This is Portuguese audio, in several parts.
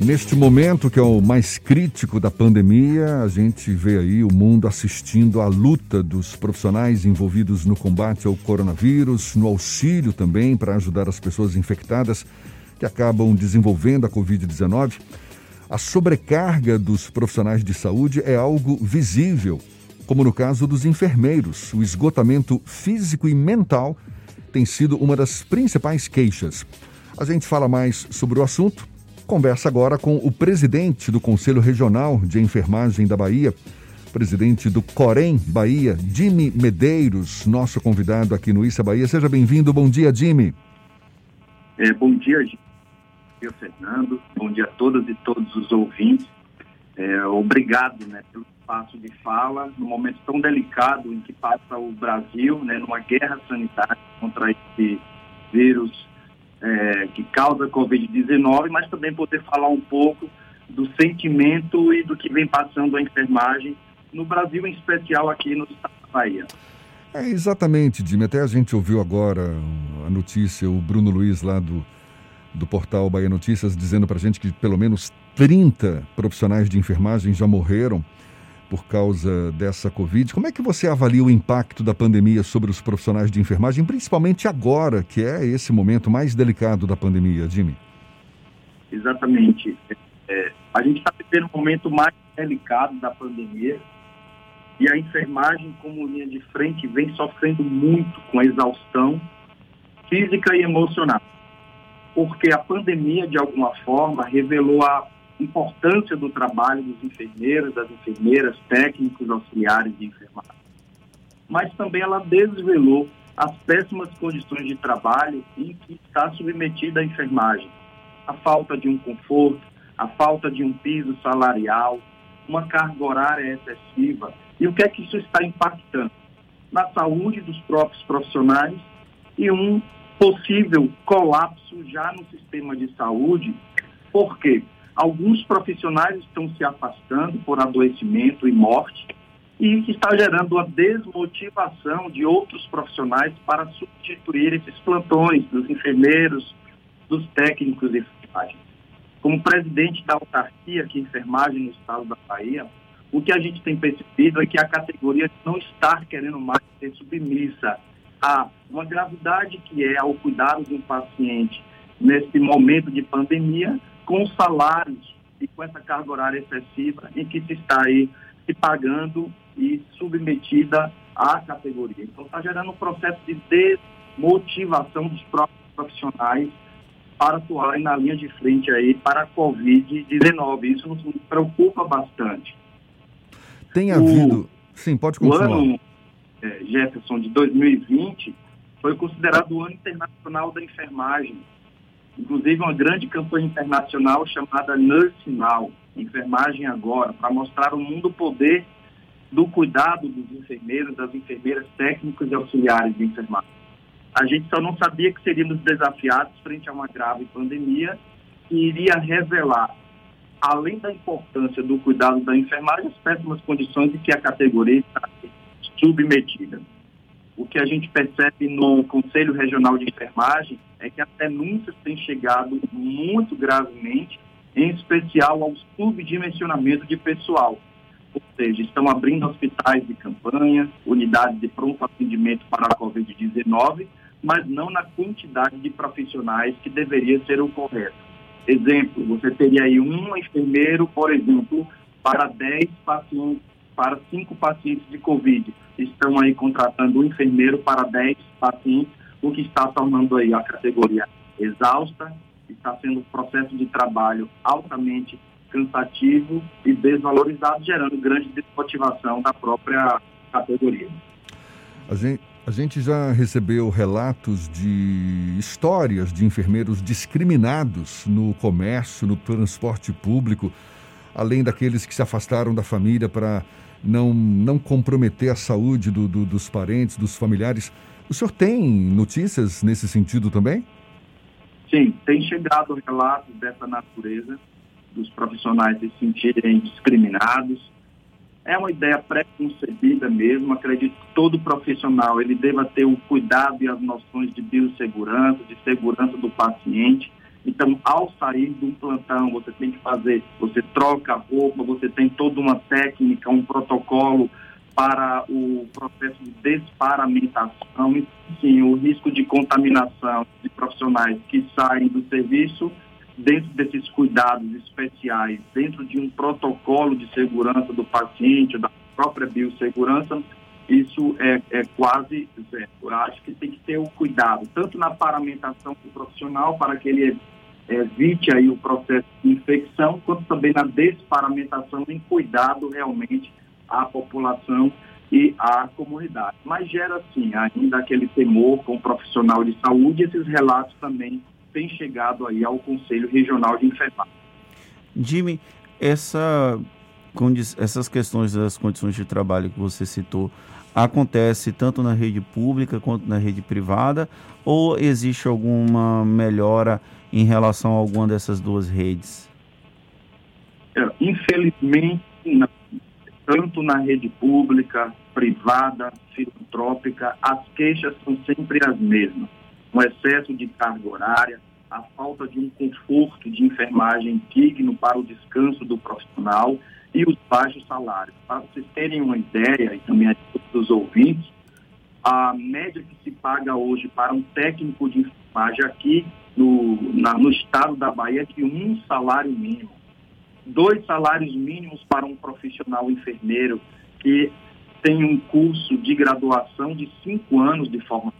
Neste momento que é o mais crítico da pandemia, a gente vê aí o mundo assistindo à luta dos profissionais envolvidos no combate ao coronavírus, no auxílio também para ajudar as pessoas infectadas que acabam desenvolvendo a Covid-19. A sobrecarga dos profissionais de saúde é algo visível, como no caso dos enfermeiros. O esgotamento físico e mental tem sido uma das principais queixas. A gente fala mais sobre o assunto conversa agora com o presidente do Conselho Regional de Enfermagem da Bahia, presidente do Corém Bahia, Jimmy Medeiros, nosso convidado aqui no Issa Bahia. Seja bem-vindo. Bom dia, Jimmy. É, bom dia, dia, Fernando. Bom dia a todas e todos os ouvintes. É, obrigado né, pelo espaço de fala, num momento tão delicado em que passa o Brasil, né, numa guerra sanitária contra esse vírus é, que causa a Covid-19, mas também poder falar um pouco do sentimento e do que vem passando a enfermagem no Brasil, em especial aqui no estado da Bahia. É, exatamente, Dime. Até a gente ouviu agora a notícia, o Bruno Luiz lá do, do portal Bahia Notícias, dizendo para a gente que pelo menos 30 profissionais de enfermagem já morreram por causa dessa Covid. Como é que você avalia o impacto da pandemia sobre os profissionais de enfermagem, principalmente agora, que é esse momento mais delicado da pandemia, Jimmy? Exatamente. É, a gente está vivendo um momento mais delicado da pandemia e a enfermagem, como linha de frente, vem sofrendo muito com a exaustão física e emocional. Porque a pandemia, de alguma forma, revelou a importância do trabalho dos enfermeiros, das enfermeiras, técnicos, auxiliares de enfermagem. Mas também ela desvelou as péssimas condições de trabalho em que está submetida a enfermagem. A falta de um conforto, a falta de um piso salarial, uma carga horária excessiva. E o que é que isso está impactando? Na saúde dos próprios profissionais e um possível colapso já no sistema de saúde. Por quê? Alguns profissionais estão se afastando por adoecimento e morte, e que está gerando uma desmotivação de outros profissionais para substituir esses plantões dos enfermeiros, dos técnicos de enfermagem. Como presidente da autarquia aqui enfermagem no estado da Bahia, o que a gente tem percebido é que a categoria não está querendo mais ser submissa a uma gravidade que é ao cuidado de um paciente nesse momento de pandemia, com salários e com essa carga horária excessiva em que se está aí se pagando e submetida à categoria. Então está gerando um processo de desmotivação dos próprios profissionais para atuarem na linha de frente aí para a Covid-19. Isso nos preocupa bastante. Tem havido. O, Sim, pode continuar. O ano, é, Jefferson, de 2020, foi considerado o ano internacional da enfermagem inclusive uma grande campanha internacional chamada Nurse Now, Enfermagem Agora, para mostrar ao mundo o poder do cuidado dos enfermeiros, das enfermeiras técnicos e auxiliares de enfermagem. A gente só não sabia que seríamos desafiados frente a uma grave pandemia que iria revelar, além da importância do cuidado da enfermagem, as péssimas condições em que a categoria está submetida. O que a gente percebe no Conselho Regional de Enfermagem é que as denúncias têm chegado muito gravemente, em especial ao subdimensionamento de pessoal. Ou seja, estão abrindo hospitais de campanha, unidades de pronto atendimento para a Covid-19, mas não na quantidade de profissionais que deveria ser o correto. Exemplo, você teria aí um enfermeiro, por exemplo, para 10 pacientes, para 5 pacientes de Covid. Estão aí contratando um enfermeiro para 10 pacientes o que está tornando aí a categoria exausta, está sendo um processo de trabalho altamente cansativo e desvalorizado, gerando grande desmotivação da própria categoria. A gente, a gente já recebeu relatos de histórias de enfermeiros discriminados no comércio, no transporte público, além daqueles que se afastaram da família para não, não comprometer a saúde do, do, dos parentes, dos familiares. O senhor tem notícias nesse sentido também? Sim, tem chegado relatos dessa natureza, dos profissionais se sentirem discriminados. É uma ideia pré-concebida mesmo. Acredito que todo profissional ele deva ter o cuidado e as noções de biossegurança, de segurança do paciente, Então, ao sair de um plantão, você tem que fazer, você troca a roupa, você tem toda uma técnica, um protocolo para o processo de desparamentação, sim, o risco de contaminação de profissionais que saem do serviço dentro desses cuidados especiais, dentro de um protocolo de segurança do paciente, da própria biossegurança, isso é, é quase zero. Eu acho que tem que ter o cuidado, tanto na paramentação do profissional, para que ele evite aí o processo de infecção, quanto também na desparamentação em cuidado realmente à população e à comunidade. Mas gera, sim, ainda aquele temor com o profissional de saúde, esses relatos também têm chegado aí ao Conselho Regional de Enfermagem. Jimmy, essa, essas questões das condições de trabalho que você citou, acontece tanto na rede pública quanto na rede privada, ou existe alguma melhora em relação a alguma dessas duas redes? É, infelizmente, não tanto na rede pública, privada, filantrópica, as queixas são sempre as mesmas. O excesso de carga horária, a falta de um conforto de enfermagem digno para o descanso do profissional e os baixos salários. Para vocês terem uma ideia, e também a dos ouvintes, a média que se paga hoje para um técnico de enfermagem aqui no, na, no estado da Bahia é de um salário mínimo dois salários mínimos para um profissional enfermeiro que tem um curso de graduação de cinco anos de formação.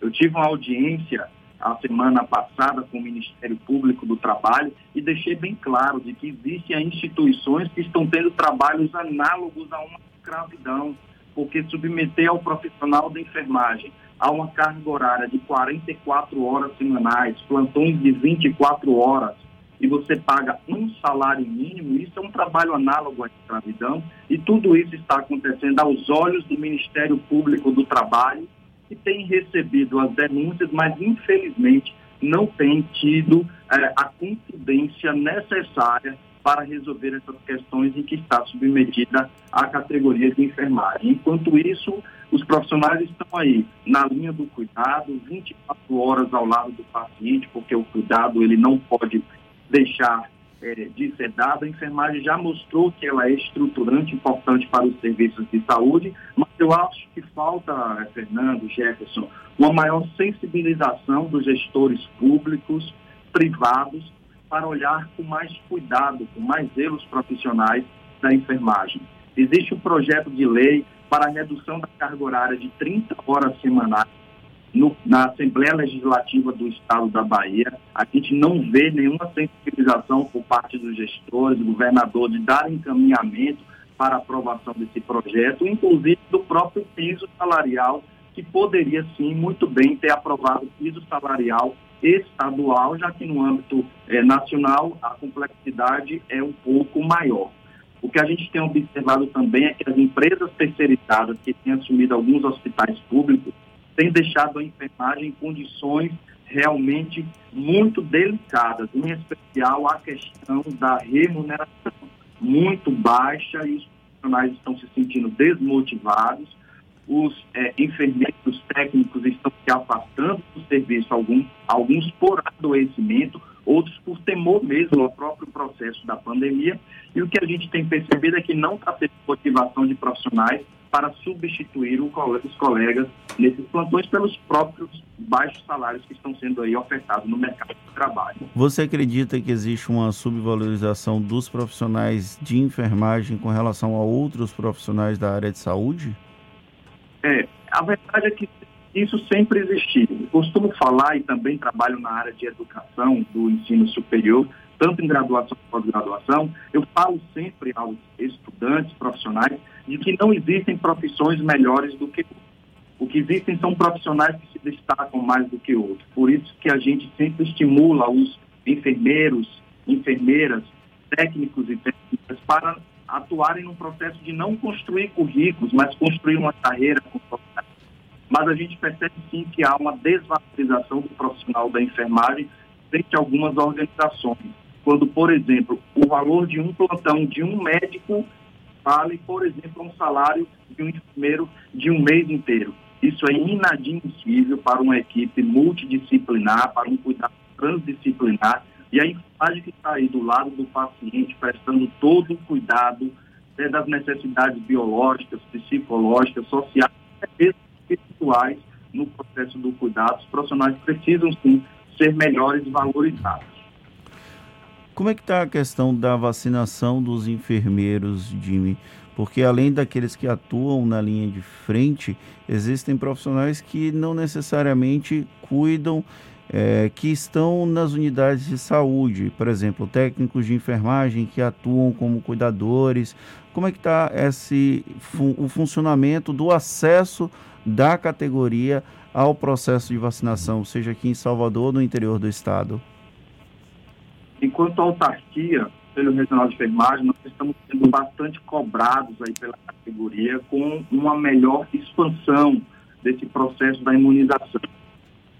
Eu tive uma audiência a semana passada com o Ministério Público do Trabalho e deixei bem claro de que existem instituições que estão tendo trabalhos análogos a uma escravidão, porque submeter ao profissional da enfermagem a uma carga horária de 44 horas semanais, plantões de 24 horas, e você paga um salário mínimo, isso é um trabalho análogo à escravidão, e tudo isso está acontecendo aos olhos do Ministério Público do Trabalho, que tem recebido as denúncias, mas infelizmente não tem tido é, a contundência necessária para resolver essas questões em que está submetida a categoria de enfermagem. Enquanto isso, os profissionais estão aí na linha do cuidado, 24 horas ao lado do paciente, porque o cuidado ele não pode deixar é, de ser dada. A enfermagem já mostrou que ela é estruturante, importante para os serviços de saúde, mas eu acho que falta, é, Fernando, Jefferson, uma maior sensibilização dos gestores públicos, privados, para olhar com mais cuidado, com mais zelos profissionais da enfermagem. Existe um projeto de lei para a redução da carga horária de 30 horas semanais no, na Assembleia Legislativa do Estado da Bahia, a gente não vê nenhuma sensibilização por parte dos gestores, do governador, de dar encaminhamento para aprovação desse projeto, inclusive do próprio piso salarial, que poderia sim muito bem ter aprovado o piso salarial estadual, já que no âmbito eh, nacional a complexidade é um pouco maior. O que a gente tem observado também é que as empresas terceirizadas que têm assumido alguns hospitais públicos tem deixado a enfermagem em condições realmente muito delicadas, em especial a questão da remuneração muito baixa e os profissionais estão se sentindo desmotivados, os é, enfermeiros técnicos estão se afastando do serviço, alguns, alguns por adoecimento, outros por temor mesmo ao próprio processo da pandemia. E o que a gente tem percebido é que não está tendo motivação de profissionais para substituir os colegas nesses plantões pelos próprios baixos salários que estão sendo aí ofertados no mercado de trabalho. Você acredita que existe uma subvalorização dos profissionais de enfermagem com relação a outros profissionais da área de saúde? É, a verdade é que isso sempre existiu. Costumo falar e também trabalho na área de educação do ensino superior, tanto em graduação quanto pós-graduação, eu falo sempre aos estudantes profissionais de que não existem profissões melhores do que outras. O que existem são profissionais que se destacam mais do que outros. Por isso que a gente sempre estimula os enfermeiros, enfermeiras, técnicos e técnicas para atuarem num processo de não construir currículos, mas construir uma carreira com Mas a gente percebe sim que há uma desvalorização do profissional da enfermagem frente a algumas organizações. Quando, por exemplo, o valor de um plantão de um médico vale, por exemplo, um salário de um enfermeiro de um mês inteiro. Isso é inadmissível para uma equipe multidisciplinar, para um cuidado transdisciplinar, e a enfermagem que está aí do lado do paciente, prestando todo o cuidado né, das necessidades biológicas, psicológicas, sociais espirituais no processo do cuidado, os profissionais precisam sim ser melhores valorizados. Como é que está a questão da vacinação dos enfermeiros, Jimmy? Porque além daqueles que atuam na linha de frente, existem profissionais que não necessariamente cuidam, é, que estão nas unidades de saúde, por exemplo, técnicos de enfermagem que atuam como cuidadores. Como é que está esse o funcionamento do acesso da categoria ao processo de vacinação, seja aqui em Salvador ou no interior do estado? Enquanto autarquia, pelo Regional de Enfermagem, nós estamos sendo bastante cobrados aí pela categoria com uma melhor expansão desse processo da imunização.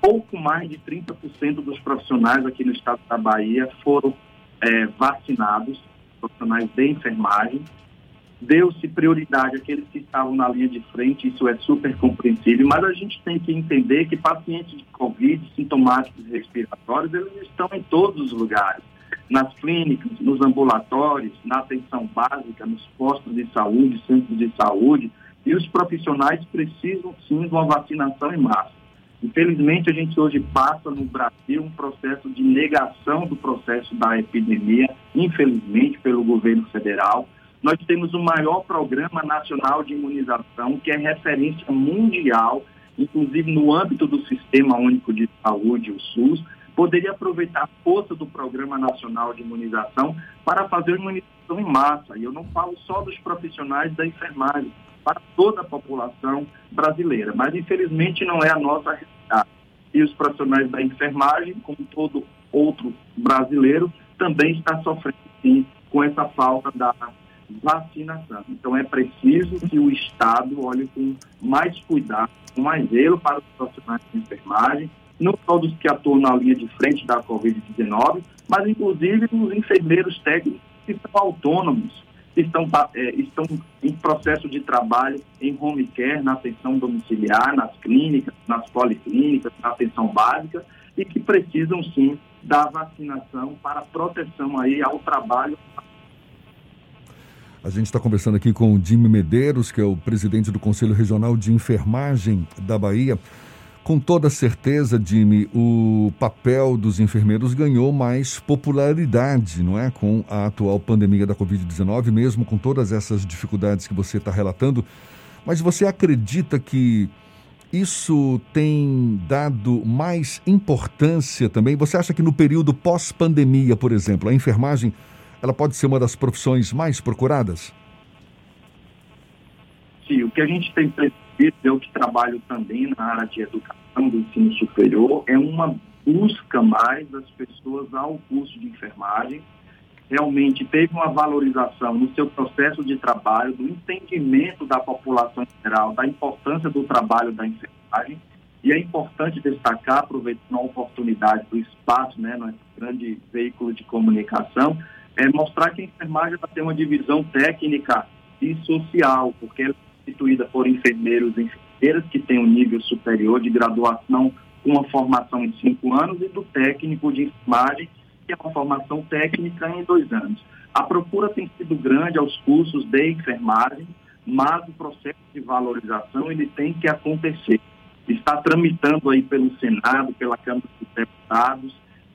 Pouco mais de 30% dos profissionais aqui no estado da Bahia foram é, vacinados, profissionais de enfermagem, deu-se prioridade àqueles que estavam na linha de frente, isso é super compreensível, mas a gente tem que entender que pacientes de Covid, sintomáticos respiratórios, eles estão em todos os lugares, nas clínicas, nos ambulatórios, na atenção básica, nos postos de saúde, centros de saúde, e os profissionais precisam sim de uma vacinação em massa. Infelizmente, a gente hoje passa no Brasil um processo de negação do processo da epidemia, infelizmente, pelo governo federal nós temos o maior programa nacional de imunização, que é referência mundial, inclusive no âmbito do Sistema Único de Saúde, o SUS, poderia aproveitar a força do Programa Nacional de Imunização para fazer imunização em massa. E eu não falo só dos profissionais da enfermagem, para toda a população brasileira. Mas, infelizmente, não é a nossa realidade. E os profissionais da enfermagem, como todo outro brasileiro, também está sofrendo, sim, com essa falta da vacinação. Então é preciso que o Estado olhe com mais cuidado, com mais zelo para os profissionais de enfermagem, não só dos que atuam na linha de frente da Covid-19, mas inclusive os enfermeiros técnicos que são autônomos, que estão, é, estão em processo de trabalho em home care, na atenção domiciliar, nas clínicas, nas policlínicas, na atenção básica, e que precisam sim da vacinação para proteção aí ao trabalho a gente está conversando aqui com o Jimmy Medeiros, que é o presidente do Conselho Regional de Enfermagem da Bahia. Com toda certeza, Jimmy, o papel dos enfermeiros ganhou mais popularidade, não é? Com a atual pandemia da Covid-19, mesmo com todas essas dificuldades que você está relatando. Mas você acredita que isso tem dado mais importância também? Você acha que no período pós-pandemia, por exemplo, a enfermagem ela pode ser uma das profissões mais procuradas? Sim, o que a gente tem percebido, eu que trabalho também na área de educação do ensino superior, é uma busca mais das pessoas ao curso de enfermagem. Realmente teve uma valorização no seu processo de trabalho, do entendimento da população geral, da importância do trabalho da enfermagem. E é importante destacar, aproveitando a oportunidade do espaço, né, no grande veículo de comunicação, é mostrar que a enfermagem vai ter uma divisão técnica e social, porque ela constituída por enfermeiros e enfermeiras que têm um nível superior de graduação com uma formação em cinco anos e do técnico de enfermagem, que é uma formação técnica em dois anos. A procura tem sido grande aos cursos de enfermagem, mas o processo de valorização ele tem que acontecer. Está tramitando aí pelo Senado, pela Câmara dos Deputados,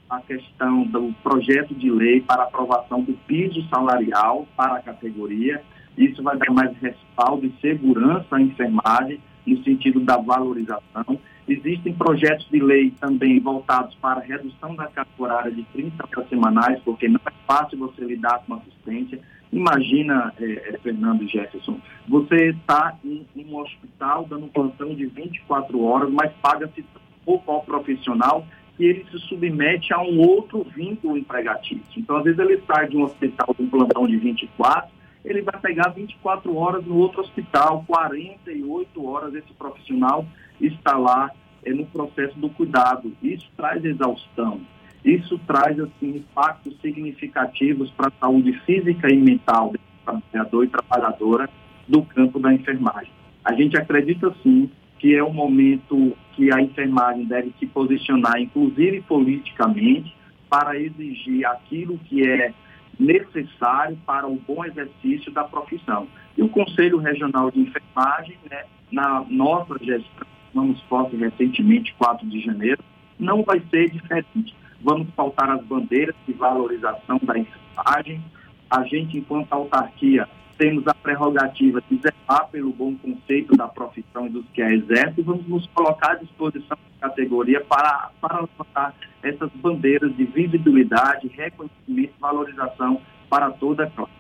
a questão do projeto de lei para aprovação do piso salarial para a categoria. Isso vai dar mais respaldo e segurança à enfermagem no sentido da valorização. Existem projetos de lei também voltados para a redução da carga horária de 30 horas semanais, porque não é fácil você lidar com assistência. Imagina, é, Fernando e Jefferson, você está em, em, um hospital dando plantão de 24 horas, mas paga-se pouco ao profissional que ele se submete a um outro vínculo empregatício. Então, às vezes, ele sai de um hospital com um plantão de 24, ele vai pegar 24 horas no outro hospital, 48 horas esse profissional está lá é, no processo do cuidado. Isso traz exaustão, isso traz assim, impactos significativos para a saúde física e mental do trabalhador e trabalhadora do campo da enfermagem. A gente acredita sim que é o momento que a enfermagem deve se posicionar, inclusive politicamente, para exigir aquilo que é necessário para o bom exercício da profissão. E o Conselho Regional de Enfermagem, né, na nossa gestão, vamos posse recentemente, 4 de janeiro, não vai ser diferente. Vamos pautar as bandeiras de valorização da enfermagem. A gente, enquanto autarquia, temos a prerrogativa de zelar pelo bom conceito da profissão e dos que a exercem e vamos nos colocar à disposição da categoria para, para levantar essas bandeiras de visibilidade, reconhecimento e valorização para toda a classe.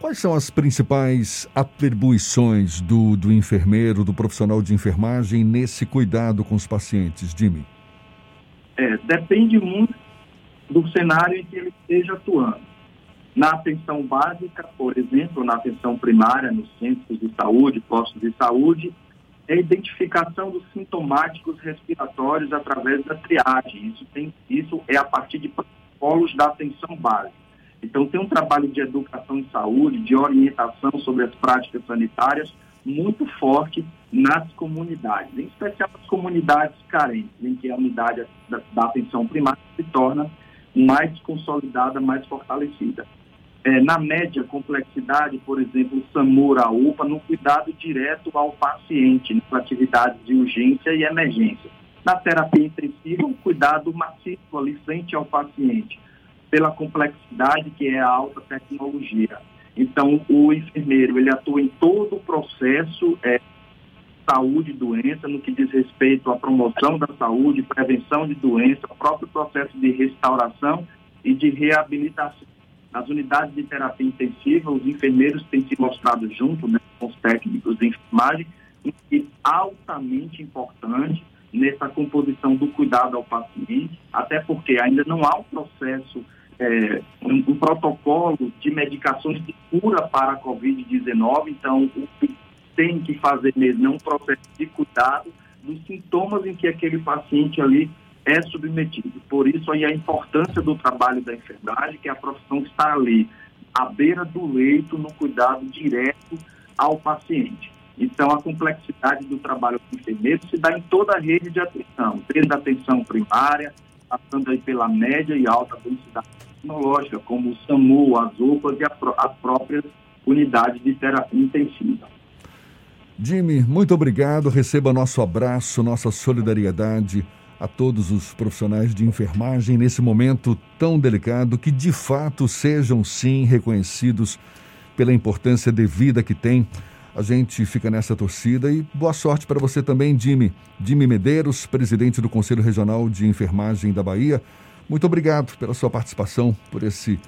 Quais são as principais atribuições do, do enfermeiro, do profissional de enfermagem nesse cuidado com os pacientes, Jimmy? É, depende muito do cenário em que ele esteja atuando. Na atenção básica, por exemplo, na atenção primária, nos centros de saúde, postos de saúde, é a identificação dos sintomáticos respiratórios através da triagem. Isso, tem, isso é a partir de protocolos da atenção básica. Então, tem um trabalho de educação em saúde, de orientação sobre as práticas sanitárias muito forte nas comunidades, em especial nas comunidades carentes, em que a unidade da, da atenção primária se torna mais consolidada, mais fortalecida. É, na média complexidade, por exemplo, o SAMUR, a UPA, no cuidado direto ao paciente, nas atividades de urgência e emergência. Na terapia intensiva, um cuidado maciço ali frente ao paciente pela complexidade que é a alta tecnologia. Então, o enfermeiro, ele atua em todo o processo é, saúde e doença, no que diz respeito à promoção da saúde, prevenção de doença, próprio processo de restauração e de reabilitação. Nas unidades de terapia intensiva, os enfermeiros têm se mostrado junto né, com os técnicos de enfermagem, e altamente importante nessa composição do cuidado ao paciente, até porque ainda não há um processo é, um, um, protocolo de medicações de cura para a Covid-19, então o que tem que fazer mesmo é um processo de cuidado dos sintomas em que aquele paciente ali é submetido. Por isso aí a importância do trabalho da enfermagem, que é a profissão que está ali, à beira do leito, no cuidado direto ao paciente. Então, a complexidade do trabalho do enfermeiro se dá em toda a rede de atenção, desde a atenção primária, passando aí pela média e alta densidade tecnológica, como o SAMU, as UPAs e as próprias unidades de terapia intensiva. Jimmy, muito obrigado. Receba nosso abraço, nossa solidariedade a todos os profissionais de enfermagem nesse momento tão delicado, que de fato sejam sim reconhecidos pela importância devida que tem a gente fica nessa torcida e boa sorte para você também, Jimmy. Jimmy Medeiros, presidente do Conselho Regional de Enfermagem da Bahia. Muito obrigado pela sua participação, por esse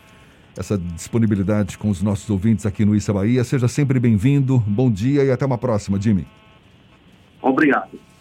essa disponibilidade com os nossos ouvintes aqui no Issa Bahia. Seja sempre bem-vindo. Bom dia e até uma próxima, Jimmy. Obrigado.